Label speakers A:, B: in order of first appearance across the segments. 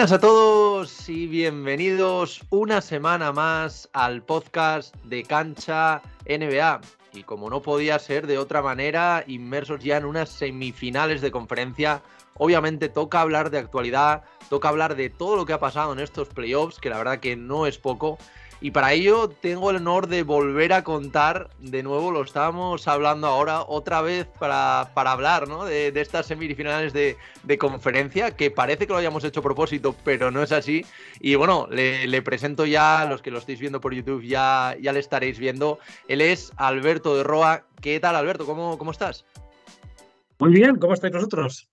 A: Buenas a todos y bienvenidos una semana más al podcast de Cancha NBA. Y como no podía ser de otra manera, inmersos ya en unas semifinales de conferencia, obviamente toca hablar de actualidad, toca hablar de todo lo que ha pasado en estos playoffs, que la verdad que no es poco. Y para ello tengo el honor de volver a contar, de nuevo lo estábamos hablando ahora, otra vez para, para hablar ¿no? de, estas semifinales de, conferencia, que parece que lo hayamos hecho a propósito, pero no es así. Y bueno, le, le, presento ya, los que lo estáis viendo por YouTube ya, ya le estaréis viendo. Él es Alberto de Roa. ¿Qué tal, Alberto? ¿Cómo, cómo estás?
B: Muy bien, ¿cómo estáis vosotros?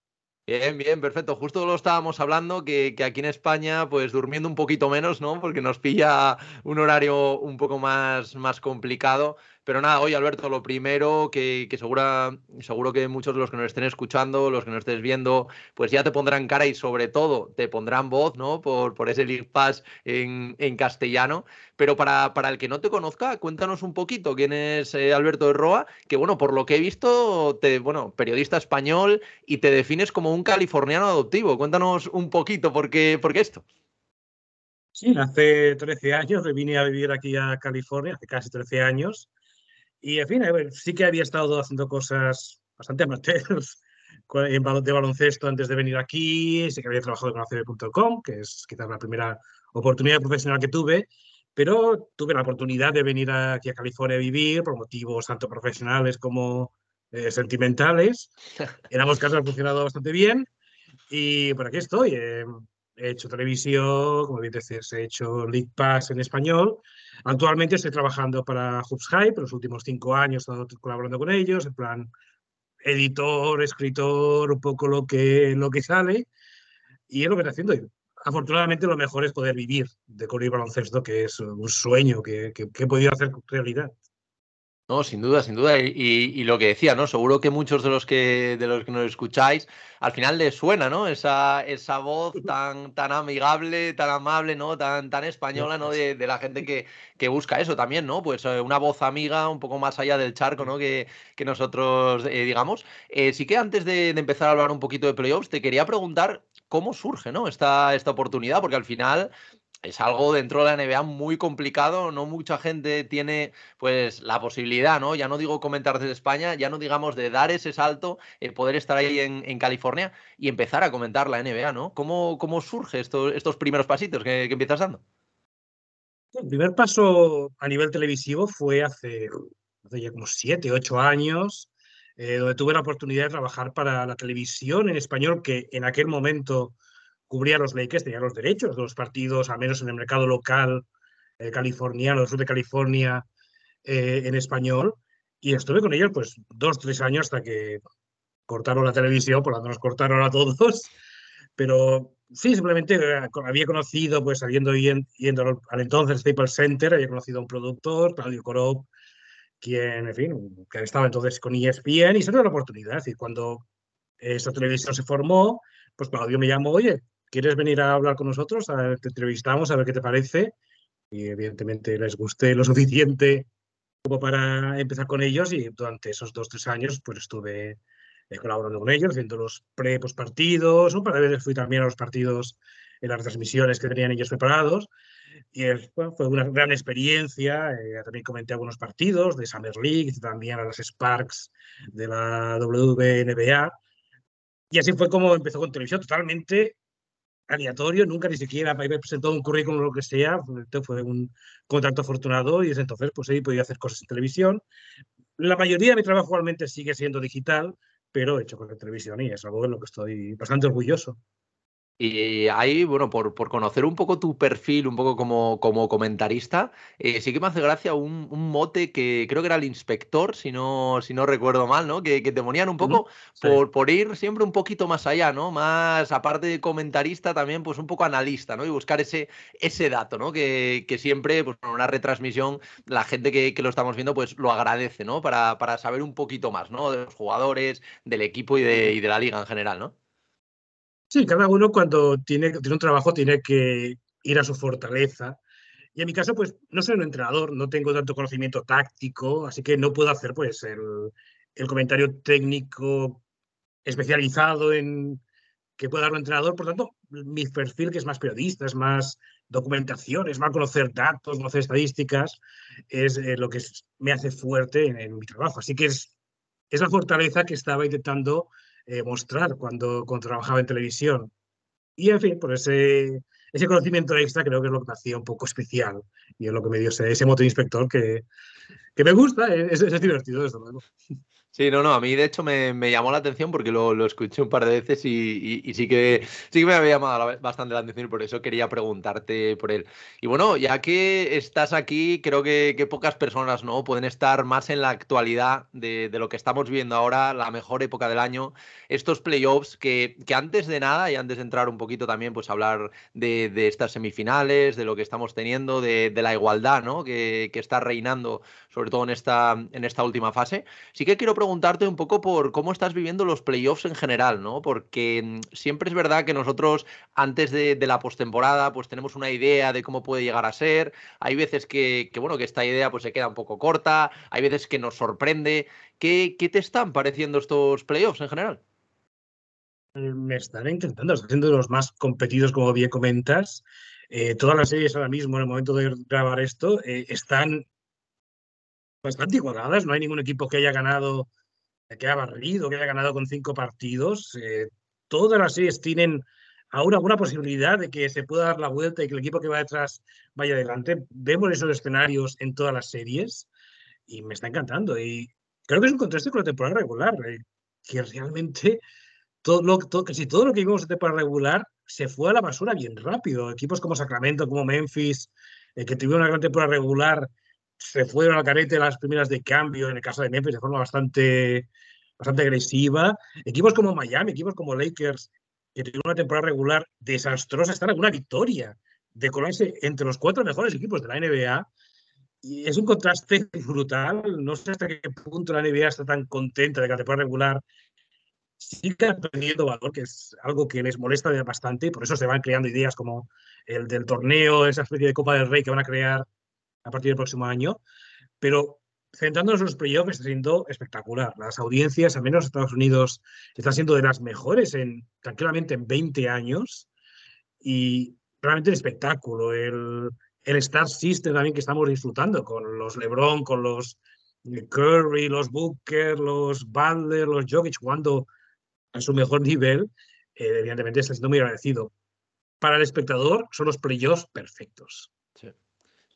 A: Bien, bien, perfecto. Justo lo estábamos hablando, que, que, aquí en España, pues durmiendo un poquito menos, ¿no? Porque nos pilla un horario un poco más, más complicado. Pero nada, hoy Alberto, lo primero que, que segura, seguro que muchos de los que nos estén escuchando, los que nos estés viendo, pues ya te pondrán cara y sobre todo te pondrán voz, ¿no? Por, por ese League Pass en, en castellano. Pero para, para, el que no te conozca, cuéntanos un poquito quién es eh, Alberto de Roa, que bueno, por lo que he visto, te, bueno, periodista español y te defines como un californiano adoptivo. Cuéntanos un poquito por qué, por qué esto.
B: Sí, hace 13 años vine a vivir aquí a California, hace casi 13 años. Y en fin, sí que había estado haciendo cosas bastante amateurs de baloncesto antes de venir aquí, sí que había trabajado con ACB.com, que es quizás la primera oportunidad profesional que tuve, pero tuve la oportunidad de venir aquí a California a vivir por motivos tanto profesionales como eh, sentimentales. En ambos casos ha funcionado bastante bien y por aquí estoy. Eh, he hecho televisión, como bien dices, he hecho League Pass en español. Actualmente estoy trabajando para Hoops Hype, los últimos cinco años he estado colaborando con ellos, en plan editor, escritor, un poco lo que, lo que sale. Y es lo que estoy haciendo. Afortunadamente lo mejor es poder vivir de correr baloncesto, que es un sueño que, que, que he podido hacer realidad.
A: No, sin duda, sin duda. Y, y, lo que decía, ¿no? Seguro que muchos de los que, de los que nos escucháis, al final les suena, ¿no? Esa, esa voz tan, tan amigable, tan amable, ¿no? Tan, tan española, ¿no? De, de la gente que, que, busca eso también, ¿no? Pues eh, una voz amiga un poco más allá del charco, ¿no? Que, que nosotros eh, digamos. Eh, sí que antes de, de, empezar a hablar un poquito de playoffs, te quería preguntar cómo surge, ¿no? Esta, esta oportunidad, porque al final es algo dentro de la NBA muy complicado, no mucha gente tiene pues la posibilidad, ¿no? Ya no digo comentar desde España, ya no digamos de dar ese salto, eh, poder estar ahí en, California y empezar a comentar la NBA, ¿no? ¿Cómo, cómo surge esto, estos primeros pasitos que, que, empiezas dando?
B: El primer paso a nivel televisivo fue hace, hace ya como siete, ocho años, eh, donde tuve la oportunidad de trabajar para la televisión en español, que en aquel momento cubría los Lakers, tenía los derechos de los partidos, al menos en el mercado local eh, californiano, del sur de California, eh, en español. Y estuve con ellos pues dos, tres años hasta que cortaron la televisión, por lo tanto nos cortaron a todos. Pero sí, simplemente había conocido, pues saliendo y yendo al entonces Staples Center, había conocido a un productor, Claudio Corop, quien, en fin, que estaba entonces con ESPN y se dio la oportunidad. Es decir, cuando esta televisión se formó, pues Claudio me llamó, oye, ¿quieres venir a hablar con nosotros? A ver, te entrevistamos, a ver qué te parece. Y evidentemente les gusté lo suficiente como para empezar con ellos y durante esos dos, tres años pues estuve eh, colaborando con ellos, haciendo los pre partidos, un par de veces fui también a los partidos en las transmisiones que tenían ellos preparados. Y bueno, fue una gran experiencia. Eh, también comenté algunos partidos de Summer League, también a las Sparks de la WNBA. Y así fue como empezó con televisión, totalmente aleatorio, nunca ni siquiera me presentado un currículum o lo que sea, fue un contacto afortunado y desde entonces pues he podido hacer cosas en televisión. La mayoría de mi trabajo actualmente sigue siendo digital, pero hecho con la televisión y es algo de lo que estoy bastante orgulloso.
A: Y ahí, bueno, por, por, conocer un poco tu perfil, un poco como, como comentarista, eh, sí que me hace gracia un, un, mote que creo que era el inspector, si no, si no recuerdo mal, ¿no? Que, que te ponían un poco sí. por, por, ir siempre un poquito más allá, ¿no? Más, aparte de comentarista, también pues un poco analista, ¿no? Y buscar ese, ese dato, ¿no? Que, que siempre, pues en una retransmisión, la gente que, que, lo estamos viendo, pues lo agradece, ¿no? Para, para saber un poquito más, ¿no? De los jugadores, del equipo y de, y de la liga en general, ¿no?
B: Sí, cada uno cuando tiene, tiene un trabajo tiene que ir a su fortaleza. Y en mi caso, pues no soy un entrenador, no tengo tanto conocimiento táctico, así que no puedo hacer pues el, el comentario técnico especializado en, que puede dar un entrenador. Por tanto, mi perfil, que es más periodista, es más documentación, es más conocer datos, conocer estadísticas, es eh, lo que me hace fuerte en, mi trabajo. Así que es, es la fortaleza que estaba intentando eh, mostrar cuando, cuando trabajaba en televisión. Y en fin, por ese, ese conocimiento extra creo que es lo que me hacía un poco especial y es lo que me dio ese, ese moto inspector que, que me gusta, es, es divertido, desde luego.
A: Sí, no, no, a mí de hecho me, llamó la atención porque lo, escuché un par de veces y, sí, que, sí que me había llamado bastante la atención y por eso quería preguntarte por él. Y bueno, ya que estás aquí, creo que, pocas personas ¿no? pueden estar más en la actualidad de, lo que estamos viendo ahora, la mejor época del año, estos playoffs que, que antes de nada y antes de entrar un poquito también pues hablar de, estas semifinales, de lo que estamos teniendo, de, la igualdad ¿no? que, que está reinando sobre todo en esta, en esta última fase. Sí que quiero preguntarte un poco por cómo estás viviendo los playoffs en general, ¿no? Porque mm, siempre es verdad que nosotros antes de, la postemporada pues tenemos una idea de cómo puede llegar a ser. Hay veces que, bueno, que esta idea pues se queda un poco corta, hay veces que nos sorprende. ¿Qué, te están pareciendo estos playoffs en general?
B: Eh, me están intentando, están siendo los más competidos, como bien comentas. Eh, todas las series ahora mismo, en el momento de grabar esto, eh, están bastante igualadas. No hay ningún equipo que haya ganado, que haya barrido, que haya ganado con cinco partidos. Eh, todas las series tienen aún alguna posibilidad de que se pueda dar la vuelta y que el equipo que va detrás vaya adelante. Vemos esos escenarios en todas las series y me está encantando. Y creo que es un contraste con la temporada regular, eh, que realmente todo lo, todo, casi todo lo que vimos en temporada regular se fue a la basura bien rápido. Equipos como Sacramento, como Memphis, eh, que tuvieron una gran temporada regular se fueron al carete las primeras de cambio, en el caso de Memphis, de forma bastante, bastante agresiva. Equipos como Miami, equipos como Lakers, que tuvieron una temporada regular desastrosa, están en una victoria de colarse entre los cuatro mejores equipos de la NBA. Y es un contraste brutal. No sé hasta qué punto la NBA está tan contenta de que la temporada regular siga perdiendo valor, que es algo que les molesta bastante, y por eso se van creando ideas como el del torneo, esa especie de Copa del Rey que van a crear a partir del próximo año, pero centrándonos en los playoffs está siendo espectacular. Las audiencias, al menos en Estados Unidos, están siendo de las mejores en tranquilamente en 20 años y realmente el espectáculo, el, el Star System también que estamos disfrutando con los LeBron, con los Curry, los Booker, los Butler, los Jokic jugando a su mejor nivel, eh, evidentemente está siendo muy agradecido. Para el espectador son los playoffs perfectos.
A: Sí,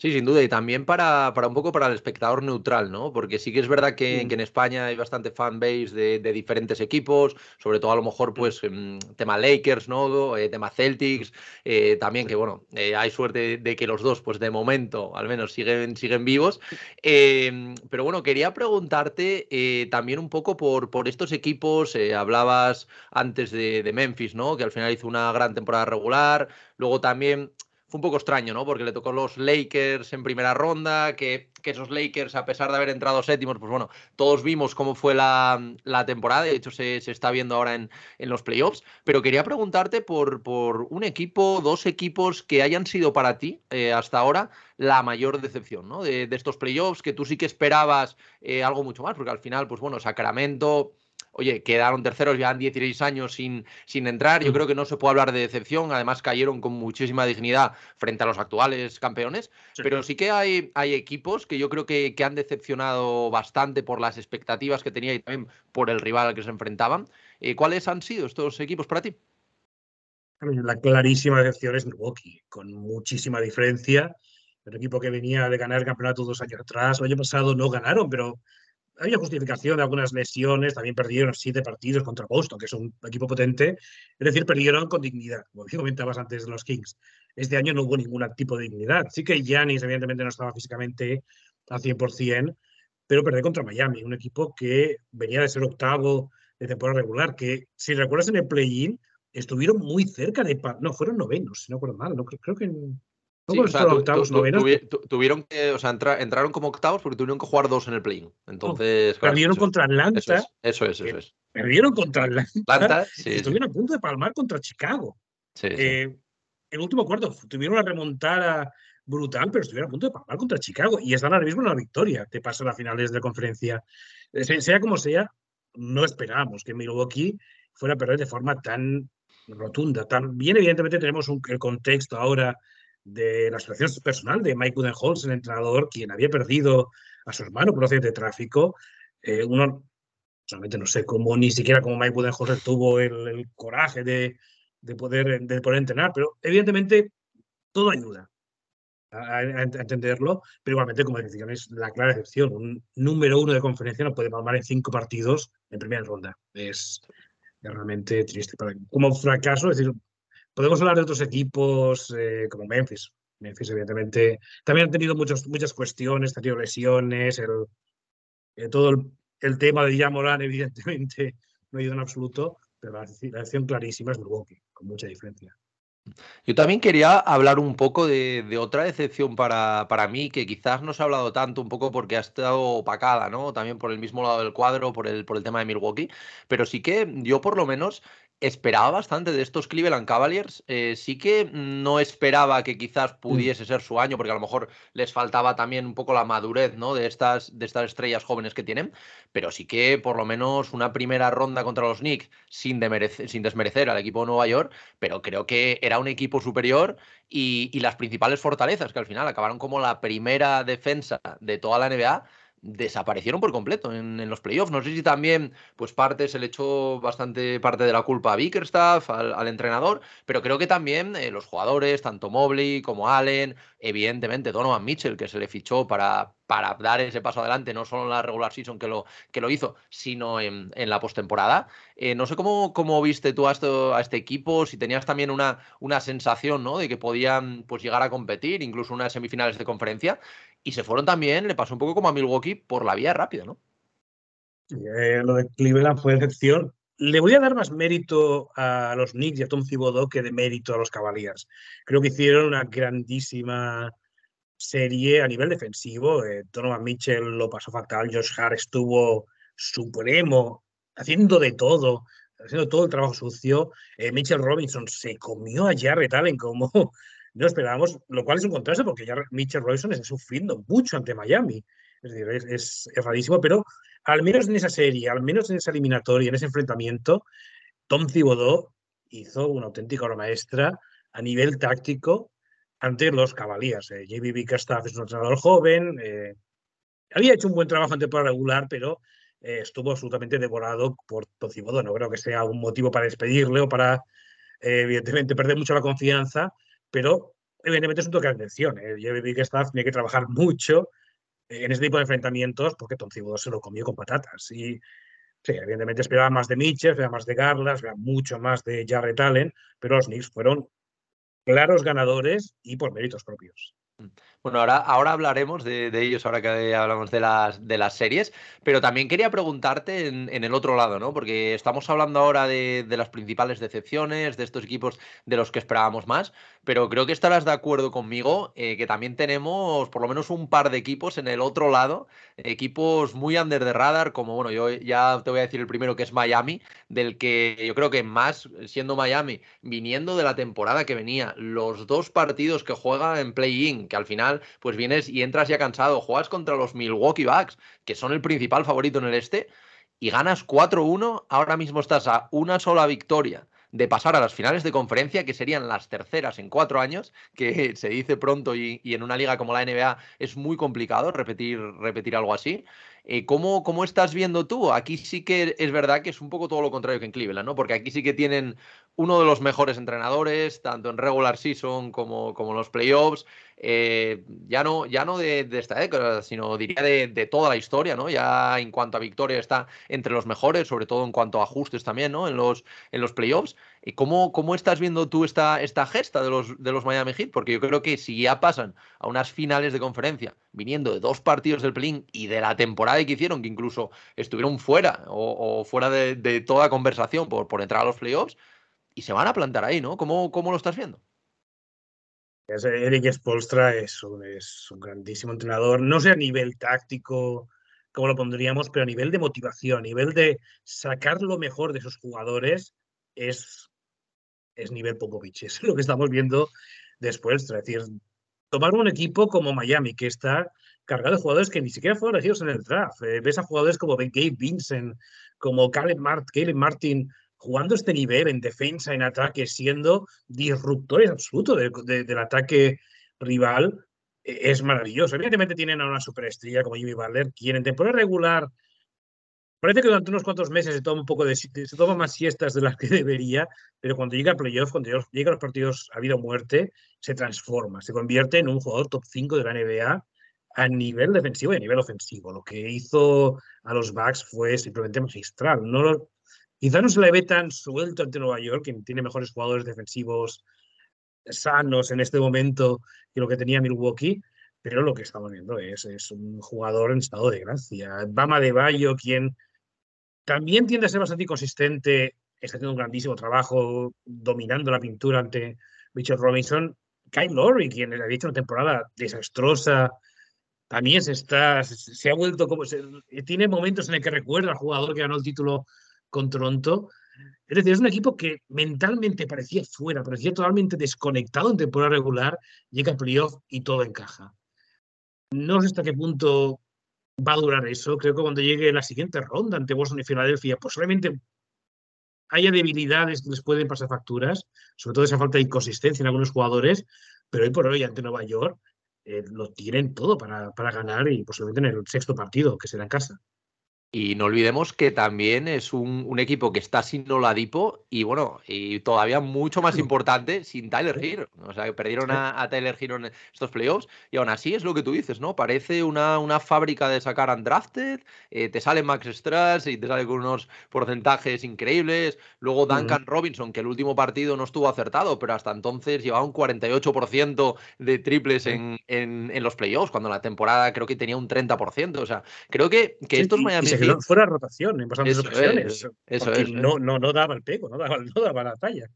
A: sin duda, y también para, para, un poco para el espectador neutral, ¿no? Porque sí que es verdad que, en España hay bastante fanbase de, de, diferentes equipos, sobre todo a lo mejor, pues, mm, tema Lakers, ¿no? Eh, tema Celtics, eh, también que, bueno, eh, hay suerte de que los dos, pues, de momento, al menos, siguen, siguen vivos. Em, pero bueno, quería preguntarte también un poco por, por estos equipos, hablabas antes de, de Memphis, ¿no? Que al final hizo una gran temporada regular, luego también fue un poco extraño, ¿no? Porque le tocó los Lakers en primera ronda, que, esos Lakers, a pesar de haber entrado séptimos, pues bueno, todos vimos cómo fue la, temporada, de hecho se, está viendo ahora en, los playoffs, pero quería preguntarte por, un equipo, dos equipos que hayan sido para ti eh, hasta ahora la mayor decepción, ¿no? De, de, estos playoffs, que tú sí que esperabas eh, algo mucho más, porque al final, pues bueno, Sacramento oye, quedaron terceros, ya han 16 años sin, sin entrar. Yo mm. creo que no se puede hablar de decepción. Además, cayeron con muchísima dignidad frente a los actuales campeones. Pero sí que hay, hay equipos que yo creo que, que, han decepcionado bastante por las expectativas que tenía y también por el rival al que se enfrentaban. Eh, ¿Cuáles han sido estos equipos para ti?
B: La clarísima decepción es Milwaukee, con muchísima diferencia. El equipo que venía de ganar el campeonato dos años atrás, el año pasado no ganaron, pero había justificación de algunas lesiones, también perdieron siete partidos contra Boston, que es un equipo potente, es decir, perdieron con dignidad, como comentabas antes de los Kings. Este año no hubo ningún tipo de dignidad. Sí que Giannis evidentemente no estaba físicamente al 100%, pero perdió contra Miami, un equipo que venía de ser octavo de temporada regular, que si recuerdas en el play-in, estuvieron muy cerca de... No, fueron novenos, si no recuerdo mal. No, creo, que
A: tuvieron que, o sea, entraron como octavos porque tuvieron que jugar dos en el play-in. Entonces,
B: perdieron contra Atlanta.
A: Eso es, eso es.
B: Perdieron contra Atlanta. estuvieron a punto de palmar contra Chicago. Eh, el último cuarto tuvieron una remontada brutal, pero estuvieron a punto de palmar contra Chicago y están ahora mismo en la victoria te paso a finales de conferencia. Eh, sea como sea, no esperábamos que Milwaukee fuera a perder de forma tan rotunda. También, evidentemente, tenemos el contexto ahora de la situación personal de Mike Budenholz, el entrenador, quien había perdido a su hermano por accidente de tráfico. Eh, uno, solamente no sé cómo, ni siquiera como Mike Budenholzer tuvo el, coraje de, de, poder, de poder entrenar, pero evidentemente todo ayuda a, entenderlo, pero igualmente, como decía, es la clara excepción. Un número uno de conferencia no puede palmar en cinco partidos en primera ronda. Es, realmente triste. Como fracaso, es decir, podemos hablar de otros equipos eh, como Memphis. Memphis, evidentemente, también han tenido muchos, muchas cuestiones, han tenido lesiones, el, eh, todo el, tema de Jamoran, evidentemente, no ha ido en absoluto, pero la, la clarísima es Milwaukee, con mucha diferencia.
A: Yo también quería hablar un poco de, otra decepción para, para, mí, que quizás no se ha hablado tanto, un poco porque ha estado opacada, ¿no? También por el mismo lado del cuadro, por el, por el tema de Milwaukee. Pero sí que yo, por lo menos, esperaba bastante de estos Cleveland Cavaliers. Eh, sí que no esperaba que quizás mm. pudiese ser su año, porque a lo mejor les faltaba también un poco la madurez ¿no? de, estas, de estas estrellas jóvenes que tienen, pero sí que por lo menos una primera ronda contra los Knicks sin, sin desmerecer al equipo de Nueva York, pero creo que era un equipo superior y, y las principales fortalezas, que al final acabaron como la primera defensa de toda la NBA desaparecieron por completo en, los playoffs. No sé si también, pues parte se le echó bastante parte de la culpa a Bickerstaff, al, entrenador, pero creo que también eh, los jugadores, tanto Mobley como Allen, evidentemente Donovan Mitchell, que se le fichó para, para dar ese paso adelante, no solo en la regular season que lo, que lo hizo, sino en, la postemporada. Eh, no sé cómo, cómo viste tú a, a, este equipo, si tenías también una, una sensación ¿no? de que podían pues, llegar a competir, incluso unas semifinales de conferencia, y se fueron también, le pasó un poco como a Milwaukee, por la vía rápida, ¿no?
B: Eh, lo de Cleveland fue excepción. Le voy a dar más mérito a los Knicks y a Tom Thibodeau que de mérito a los Cavaliers. Creo que hicieron una grandísima serie a nivel defensivo. Eh, Donovan Mitchell lo pasó fatal, Josh Hart estuvo supremo, haciendo de todo, haciendo todo el trabajo sucio. Eh, Mitchell Robinson se comió a Jarrett Allen como no esperábamos, lo cual es un contraste porque ya Mitchell Robinson está sufriendo mucho ante Miami. Es decir, es, es, rarísimo, pero al menos en esa serie, al menos en esa eliminatoria, en ese enfrentamiento, Tom Thibodeau hizo una auténtica obra maestra a nivel táctico ante los Cavaliers. Eh, JB Bickerstaff es un entrenador joven, eh, había hecho un buen trabajo en temporada regular, pero eh, estuvo absolutamente devorado por Tom Thibodeau. No creo que sea un motivo para despedirle o para, eh, evidentemente, perder mucho la confianza, pero evidentemente es un toque de atención. ¿eh? que Staff tiene que trabajar mucho en este tipo de enfrentamientos porque Tom Thibodeau se lo comió con patatas. Y sí, evidentemente esperaba más de Mitchell, esperaba más de Garlas, esperaba mucho más de Jarrett Allen, pero los Knicks fueron claros ganadores y por méritos propios.
A: Bueno, ahora, ahora hablaremos de, ellos, ahora que hablamos de las, de las series, pero también quería preguntarte en, el otro lado, ¿no? Porque estamos hablando ahora de, las principales decepciones, de estos equipos de los que esperábamos más, pero creo que estarás de acuerdo conmigo eh, que también tenemos por lo menos un par de equipos en el otro lado, equipos muy under the radar, como, bueno, yo ya te voy a decir el primero que es Miami, del que yo creo que más, siendo Miami, viniendo de la temporada que venía, los dos partidos que juega en play-in, que al final pues vienes y entras ya cansado, juegas contra los Milwaukee Bucks, que son el principal favorito en el este, y ganas 4-1, ahora mismo estás a una sola victoria de pasar a las finales de conferencia, que serían las terceras en cuatro años, que se dice pronto y, y en una liga como la NBA es muy complicado repetir, repetir algo así. Eh, ¿cómo, ¿cómo, estás viendo tú? Aquí sí que es verdad que es un poco todo lo contrario que en Cleveland, ¿no? Porque aquí sí que tienen uno de los mejores entrenadores, tanto en regular season como, como en los playoffs. Eh, ya no, ya no de, esta década, sino diría de, toda la historia, ¿no? Ya en cuanto a victoria está entre los mejores, sobre todo en cuanto a ajustes también, ¿no? En los, en los playoffs. ¿Y cómo, cómo estás viendo tú esta, esta gesta de los, de los Miami Heat? Porque yo creo que si ya pasan a unas finales de conferencia, viniendo de dos partidos del play y de la temporada que hicieron, que incluso estuvieron fuera o, fuera de, toda conversación por, por entrar a los playoffs, y se van a plantar ahí, ¿no? ¿Cómo, cómo lo estás viendo?
B: Eric Spolstra es un, es un grandísimo entrenador, no sé a nivel táctico como lo pondríamos, pero a nivel de motivación, a nivel de sacar lo mejor de sus jugadores, es, es nivel Popovich, es lo que estamos viendo después. Es decir, tomar un equipo como Miami, que está cargado de jugadores que ni siquiera fueron elegidos en el draft. Eh, ves a jugadores como Gabe Vincent, como Caleb, Mart, Martin jugando este nivel en defensa, en ataque, siendo disruptores absolutos del ataque rival, e, es maravilloso. Evidentemente tienen a una superestrella como Jimmy Butler, quien en temporada regular parece que durante unos cuantos meses se toma un poco se toma más siestas de las que debería, pero cuando llega a playoff, cuando llega los partidos a vida o muerte, se transforma, se convierte en un jugador top 5 de la NBA a nivel defensivo y a nivel ofensivo. Lo que hizo a los Bucks fue simplemente magistral. No quizá no se le ve tan suelto ante Nueva York, quien tiene mejores jugadores defensivos sanos en este momento que lo que tenía Milwaukee, pero lo que estamos viendo es, es un jugador en estado de gracia. Bama de Bayo, quien también tiende a ser bastante inconsistente, está haciendo un grandísimo trabajo dominando la pintura ante Richard Robinson. Kyle Lowry, quien ha dicho una temporada desastrosa, también se está, se, ha vuelto como, tiene momentos en el que recuerda al jugador que ganó el título con Toronto. Es decir, es un equipo que mentalmente parecía fuera, parecía totalmente desconectado en temporada regular, llega a playoff y todo encaja. No sé hasta qué punto va a durar eso. Creo que cuando llegue la siguiente ronda ante Boston y Filadelfia, posiblemente haya debilidades que les pueden pasar facturas, sobre todo esa falta de inconsistencia en algunos jugadores, pero hoy por hoy ante Nueva York eh, lo tienen todo para, para ganar y posiblemente en el sexto partido, que será en casa.
A: Y no olvidemos que también es un, equipo que está sin Oladipo y bueno, y todavía mucho más importante, sin Tyler Hero. O sea, que perdieron a, Tyler Hero en estos playoffs y aún así es lo que tú dices, ¿no? Parece una, una fábrica de sacar undrafted, eh, te sale Max Strass y te sale con unos porcentajes increíbles. Luego Duncan Robinson, que el último partido no estuvo acertado, pero hasta entonces llevaba un 48% de triples en, en, los playoffs, cuando la temporada creo que tenía un 30%. O sea, creo que, que estos Miami
B: fuera rotación en bastantes ocasiones. eso es. No, no, no daba el pego, no daba, no daba la talla.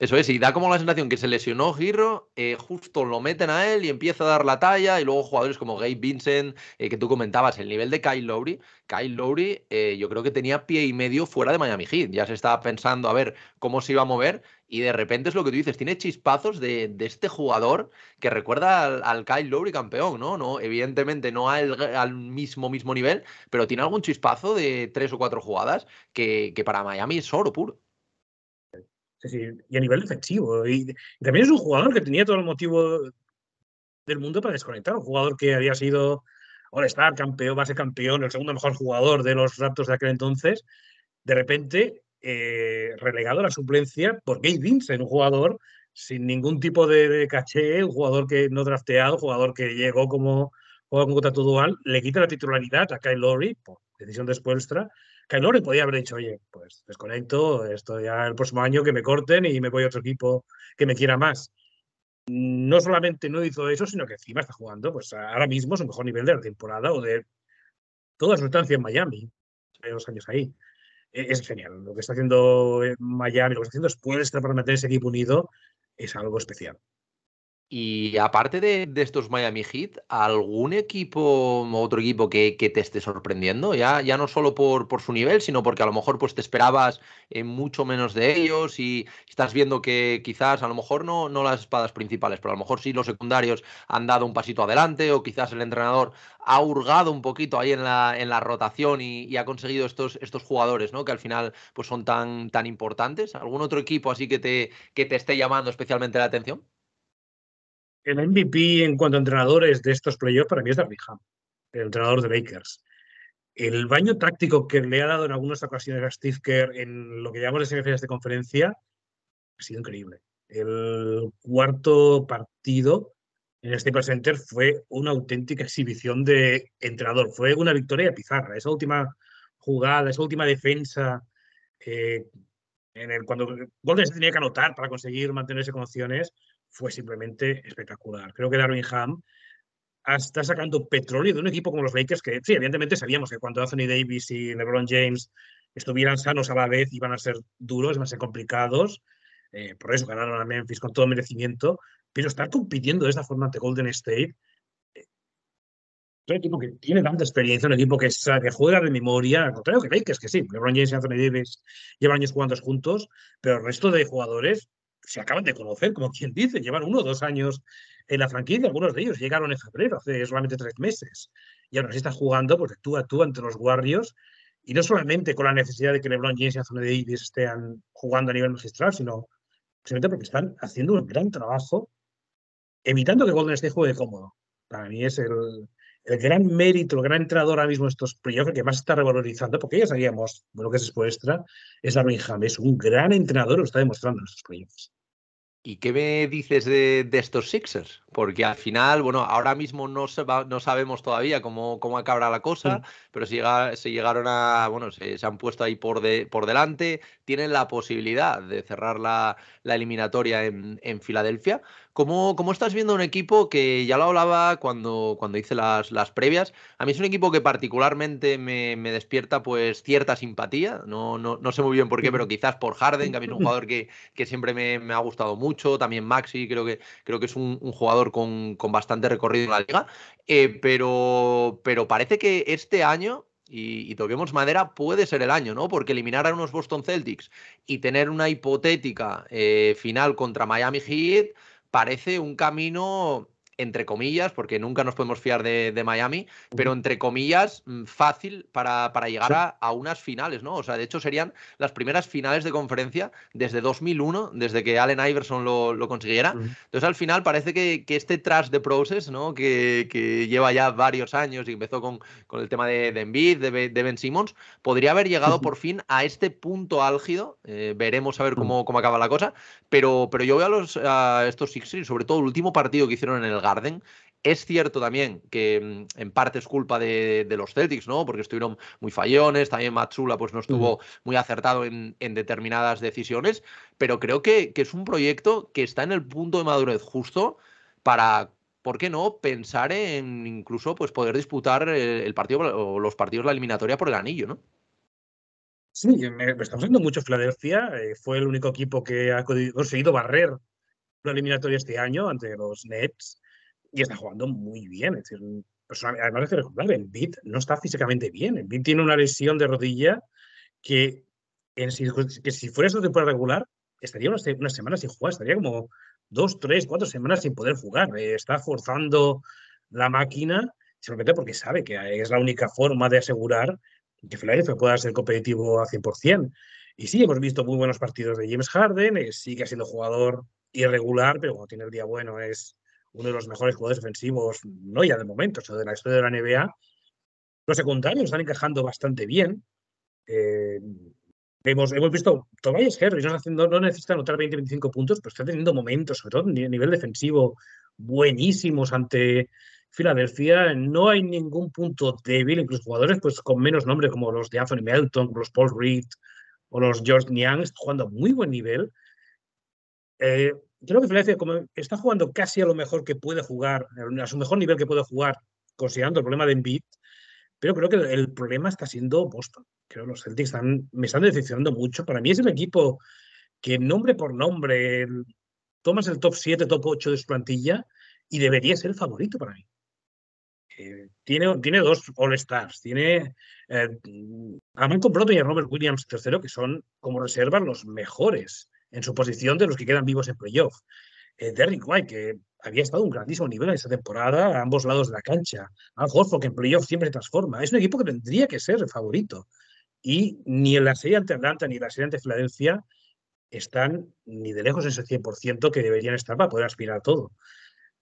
A: Eso es, y da como la sensación que se lesionó Girro, eh, justo lo meten a él y empieza a dar la talla, y luego jugadores como Gabe Vincent, eh, que tú comentabas, el nivel de Kyle Lowry, Kyle Lowry eh, yo creo que tenía pie y medio fuera de Miami Heat, ya se estaba pensando a ver cómo se iba a mover, y de repente es lo que tú dices, tiene chispazos de, este jugador que recuerda al, Kyle Lowry campeón, ¿no? no evidentemente no al, al, mismo, mismo nivel, pero tiene algún chispazo de tres o cuatro jugadas que, que para Miami es oro puro
B: y a nivel defensivo. Y, también es un jugador que tenía todo el motivo del mundo para desconectar. Un jugador que había sido All-Star, campeón, base campeón, el segundo mejor jugador de los Raptors de aquel entonces. De repente, eh, relegado a la suplencia por Gabe Vincent, un jugador sin ningún tipo de, caché, un jugador que no drafteado, un jugador que llegó como jugador con contrato dual, le quita la titularidad a Kyle Lowry por decisión de Kyle podía haber dicho, oye, pues desconecto, esto ya el próximo año que me corten y me voy a otro equipo que me quiera más. No solamente no hizo eso, sino que encima está jugando, pues ahora mismo es un mejor nivel de la temporada o de toda su estancia en Miami, dos años ahí. E-, es genial. Lo que está haciendo Miami, lo que está haciendo después para mantener ese equipo unido, es algo especial.
A: Y aparte de, estos Miami Heat, ¿algún equipo, otro equipo que, te esté sorprendiendo? Ya, ya no solo por, por, su nivel, sino porque a lo mejor pues, te esperabas eh, mucho menos de ellos y estás viendo que quizás, a lo mejor no, no las espadas principales, pero a lo mejor sí los secundarios han dado un pasito adelante o quizás el entrenador ha hurgado un poquito ahí en la, en la rotación y, ha conseguido estos, estos jugadores, ¿no? Que al final pues, son tan, tan importantes. ¿Algún otro equipo así que te, que te esté llamando especialmente la atención?
B: El MVP en cuanto a entrenadores de estos playoffs para mí es Darby Ham, el entrenador de Lakers. El baño táctico que le ha dado en algunas ocasiones a Steve Kerr en lo que llamamos de semifinales de conferencia ha sido increíble. El cuarto partido en el Staples Center fue una auténtica exhibición de entrenador. Fue una victoria pizarra. Esa última jugada, esa última defensa, eh, cuando Golden se tenía que anotar para conseguir mantenerse con opciones, fue simplemente espectacular. Creo que Darwin Ham está sacando petróleo de un equipo como los Lakers, que sí, evidentemente sabíamos que cuando Anthony Davis y LeBron James estuvieran sanos a la vez iban a ser duros, iban a ser complicados. Eh, por eso ganaron a Memphis con todo merecimiento, pero estar compitiendo de esta forma ante Golden State, eh, un equipo que tiene tanta experiencia, un equipo que, que juega de memoria, al contrario que Lakers, que sí, LeBron James y Anthony Davis llevan años jugando juntos, pero el resto de jugadores se acaban de conocer, como quien dice, llevan uno o dos años en la franquicia, algunos de ellos llegaron en febrero, hace solamente tres meses, y ahora sí están jugando pues, tú a tú ante los Warriors, y no solamente con la necesidad de que LeBron James y Anthony Davis estén jugando a nivel magistral, sino simplemente porque están haciendo un gran trabajo evitando que Golden State juegue cómodo. Para mí es el, el gran mérito, el gran entrenador ahora mismo de estos playoffs, que más está revalorizando, porque ya sabíamos, bueno, que es extra, es Darwin Ham. Es un gran entrenador, lo está demostrando en estos playoffs.
A: ¿Y qué me dices de, estos Sixers? Porque al final, bueno, ahora mismo no, no sabemos todavía cómo, cómo acabará la cosa, pero si se llegaron a, bueno, se, han puesto ahí por, de, por delante, tienen la posibilidad de cerrar la, la eliminatoria en, en Filadelfia. ¿Cómo, ¿Cómo, estás viendo un equipo que ya lo hablaba cuando, cuando hice las, las previas? A mí es un equipo que particularmente me, me despierta pues cierta simpatía. No, no, no, sé muy bien por qué, pero quizás por Harden, que a mí es un jugador que, que siempre me, me, ha gustado mucho. También Maxi, creo que, creo que es un, un jugador con, con, bastante recorrido en la liga. Eh, pero, pero parece que este año y, toquemos madera, puede ser el año, ¿no? Porque eliminar a unos Boston Celtics y tener una hipotética eh, final contra Miami Heat parece un camino entre comillas, porque nunca nos podemos fiar de, Miami, pero entre comillas, mm, fácil para, para llegar a, unas finales, ¿no? O sea, de hecho serían las primeras finales de conferencia desde 2001, desde que Allen Iverson lo, consiguiera. Entonces, al final parece que, este trash de process, ¿no? Que, lleva ya varios años y empezó con, con el tema de, de Embiid, de, Ben Simmons, podría haber llegado por fin a este punto álgido. Eh, veremos a ver cómo, cómo acaba la cosa, pero, pero yo veo a, los, a estos Sixers, sobre todo el último partido que hicieron en el es cierto también que mm, en parte es culpa de, los Celtics, ¿no? Porque estuvieron muy fallones, también Matsula pues no estuvo muy acertado en, determinadas decisiones, pero creo que, es un proyecto que está en el punto de madurez justo para, ¿por qué no?, pensar en incluso pues poder disputar el, partido o los partidos de la eliminatoria por el anillo, ¿no?
B: Sí, me, estamos viendo mucho Filadelfia. Eh, fue el único equipo que ha conseguido barrer la eliminatoria este año ante los Nets y está jugando muy bien. Es decir, pues, además hay que recordar, Embiid no está físicamente bien. Embiid tiene una lesión de rodilla que, en, que si fuera esta temporada regular, estaría unas, semanas sin jugar, estaría como dos, tres, cuatro semanas sin poder jugar. Eh, está forzando la máquina simplemente porque sabe que es la única forma de asegurar que Philadelphia pueda ser competitivo al 100%. Y sí, hemos visto muy buenos partidos de James Harden, eh, sigue siendo jugador irregular, pero cuando tiene el día bueno es uno de los mejores jugadores defensivos, no ya de momento, sino de la historia de la NBA. Los secundarios están encajando bastante bien. Eh, hemos, hemos visto Tobias Harris no, haciendo, no necesita anotar 20-25 puntos, pero está teniendo momentos, sobre todo a nivel defensivo, buenísimos ante Filadelfia. No hay ningún punto débil, incluso jugadores pues, con menos nombre como los de Anthony Melton, como los Paul Reed o los George Niang, jugando a muy buen nivel. Eh, creo que Filadelfia como está jugando casi a lo mejor que puede jugar, a su mejor nivel que puede jugar, considerando el problema de Embiid, pero creo que el problema está siendo Boston. Creo que los Celtics están, me están decepcionando mucho. Para mí es el equipo que nombre por nombre tomas el top 7, top 8 de su plantilla y debería ser el favorito para mí. Eh, tiene, tiene dos All-Stars. Tiene eh, a Malcolm y a Robert Williams tercero, que son como reservas los mejores en su posición de los que quedan vivos en playoff. Eh, Derrick White, que había estado a un grandísimo nivel en esta temporada a ambos lados de la cancha. Al Horford, que en playoff siempre se transforma. Es un equipo que tendría que ser el favorito. Y ni en la serie ante Atlanta ni en la serie ante Filadelfia están ni de lejos ese 100% que deberían estar para poder aspirar a todo.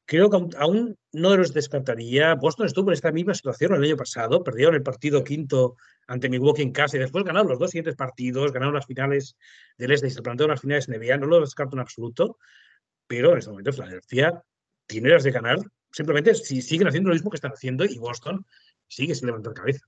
B: Creo que aún no los descartaría. Boston estuvo en esta misma situación el año pasado, perdieron el partido quinto ante Milwaukee en casa y después ganaron los dos siguientes partidos, ganaron las finales del Este y se plantearon las finales NBA, no lo descarto en absoluto, pero en este momento Filadelfia tiene las de ganar, simplemente si siguen haciendo lo mismo que están haciendo y Boston sigue sin levantar cabeza.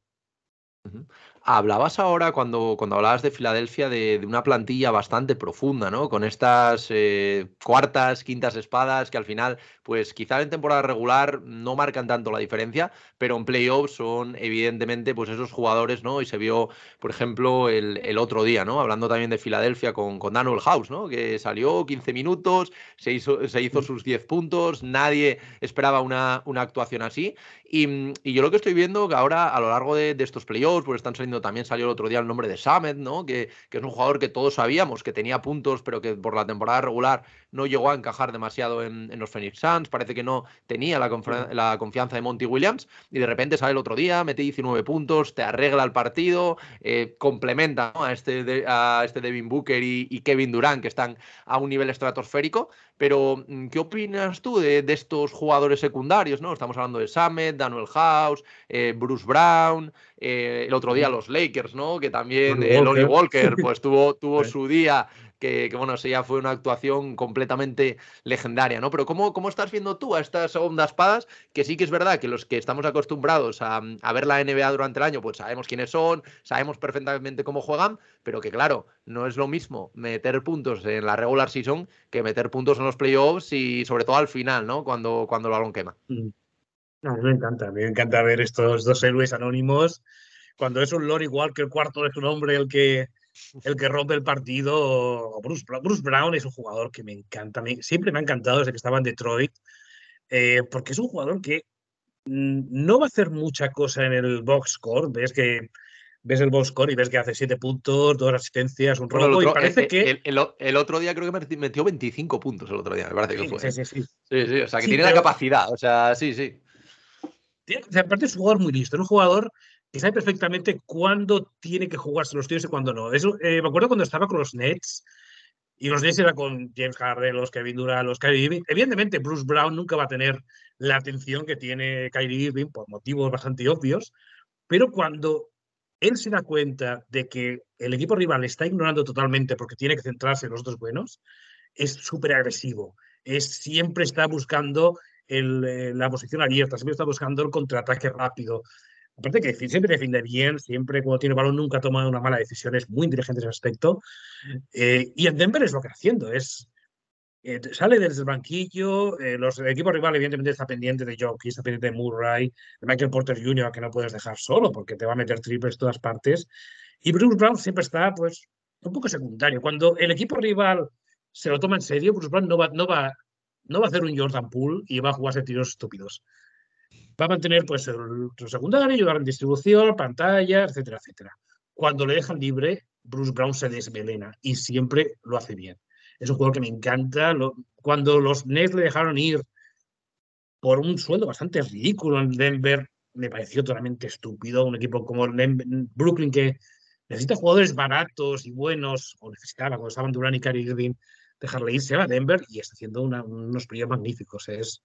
A: Hablabas ahora, cuando, cuando hablabas de Filadelfia, de, una plantilla bastante profunda, ¿no? Con estas eh, cuartas, quintas espadas que al final, pues quizá en temporada regular no marcan tanto la diferencia, pero en playoffs son evidentemente pues esos jugadores, ¿no? Y se vio, por ejemplo, el, otro día, ¿no? Hablando también de Filadelfia con, con Daniel House, ¿no? Que salió 15 minutos, se hizo, se hizo sus 10 puntos, nadie esperaba una, una actuación así. Y, y, yo lo que estoy viendo que ahora a lo largo de, de estos playoffs, playoffs, pues están saliendo, también salió el otro día el nombre de Samet, ¿no? Que, que, es un jugador que todos sabíamos que tenía puntos, pero que por la temporada regular no llegó a encajar demasiado en, los Phoenix Suns, parece que no tenía la, la, confianza de Monty Williams, y de repente sale el otro día, mete 19 puntos, te arregla el partido, eh, complementa a, este a este Devin Booker y, y Kevin Durant, que están a un nivel estratosférico, pero, mm, ¿qué opinas tú de, estos jugadores secundarios? ¿no? Estamos hablando de Samet, Daniel House, eh, Bruce Brown, eh, el otro día los Lakers, ¿no? Que también Lonnie Walker, pues tuvo, tuvo su día que, bueno, eso ya fue una actuación completamente legendaria, ¿no? Pero ¿cómo, ¿cómo estás viendo tú a estas ondas espadas? Que sí que es verdad que los que estamos acostumbrados a, ver la NBA durante el año, pues sabemos quiénes son, sabemos perfectamente cómo juegan, pero que claro, no es lo mismo meter puntos en la regular season que meter puntos en los playoffs y sobre todo al final, ¿no? Cuando, cuando el balón quema.
B: Mm. a mí me encanta, me encanta ver estos dos héroes anónimos. Cuando es un Lori Walker, cuarto de su nombre, el que, el que rompe el partido. Bruce, Bruce Brown es un jugador que me encanta, siempre me ha encantado desde que estaba en Detroit, eh, porque es un jugador que no va a hacer mucha cosa en el box score. Ves que ves el box score y ves que hace siete puntos, dos asistencias, un robo. y parece
A: el,
B: que.
A: El, otro día creo que metió 25 puntos el otro día, me parece que fue.
B: Sí, sí, sí.
A: Sí, sí, o sea, que tiene la capacidad, o sea, sí, sí.
B: aparte es un jugador muy listo, es un jugador que sabe perfectamente cuándo tiene que jugarse los tíos y cuándo no. Eso, eh, me acuerdo cuando estaba con los Nets, y los Nets era con James Harden, los Kevin Durant, los Kyrie Irving. Evidentemente, Bruce Brown nunca va a tener la atención que tiene Kyrie Irving por motivos bastante obvios, pero cuando él se da cuenta de que el equipo rival está ignorando totalmente porque tiene que centrarse en los dos buenos, es súper agresivo. Es, siempre está buscando eh, la posición abierta, siempre está buscando el contraataque rápido. Aparte que siempre defiende bien, siempre cuando tiene balón nunca toma una mala decisión, es muy inteligente en ese aspecto. Eh, y en Denver es lo que está haciendo, es eh, sale desde el banquillo, eh, los, el equipo rival evidentemente está pendiente de Jockey, está pendiente de Murray, de Michael Porter Jr., que no puedes dejar solo porque te va a meter triples todas partes. Y Bruce Brown siempre está pues un poco secundario. Cuando el equipo rival se lo toma en serio, Bruce Brown no va, no va, no va a hacer un Jordan Poole y va a jugarse tiros estúpidos. Va a mantener pues el, el secundario, ayudar en distribución, pantalla, etcétera, etcétera. Cuando le dejan libre, Bruce Brown se desmelena y siempre lo hace bien es un jugador que me encanta. cuando los Nets le dejaron ir por un sueldo bastante ridículo en Denver, me pareció totalmente estúpido. Un equipo como Brooklyn que necesita jugadores baratos y buenos, o necesitaba cuando estaban Durant y Kyrie Irving, dejarle irse a Denver y está haciendo unos playoffs magníficos. Es,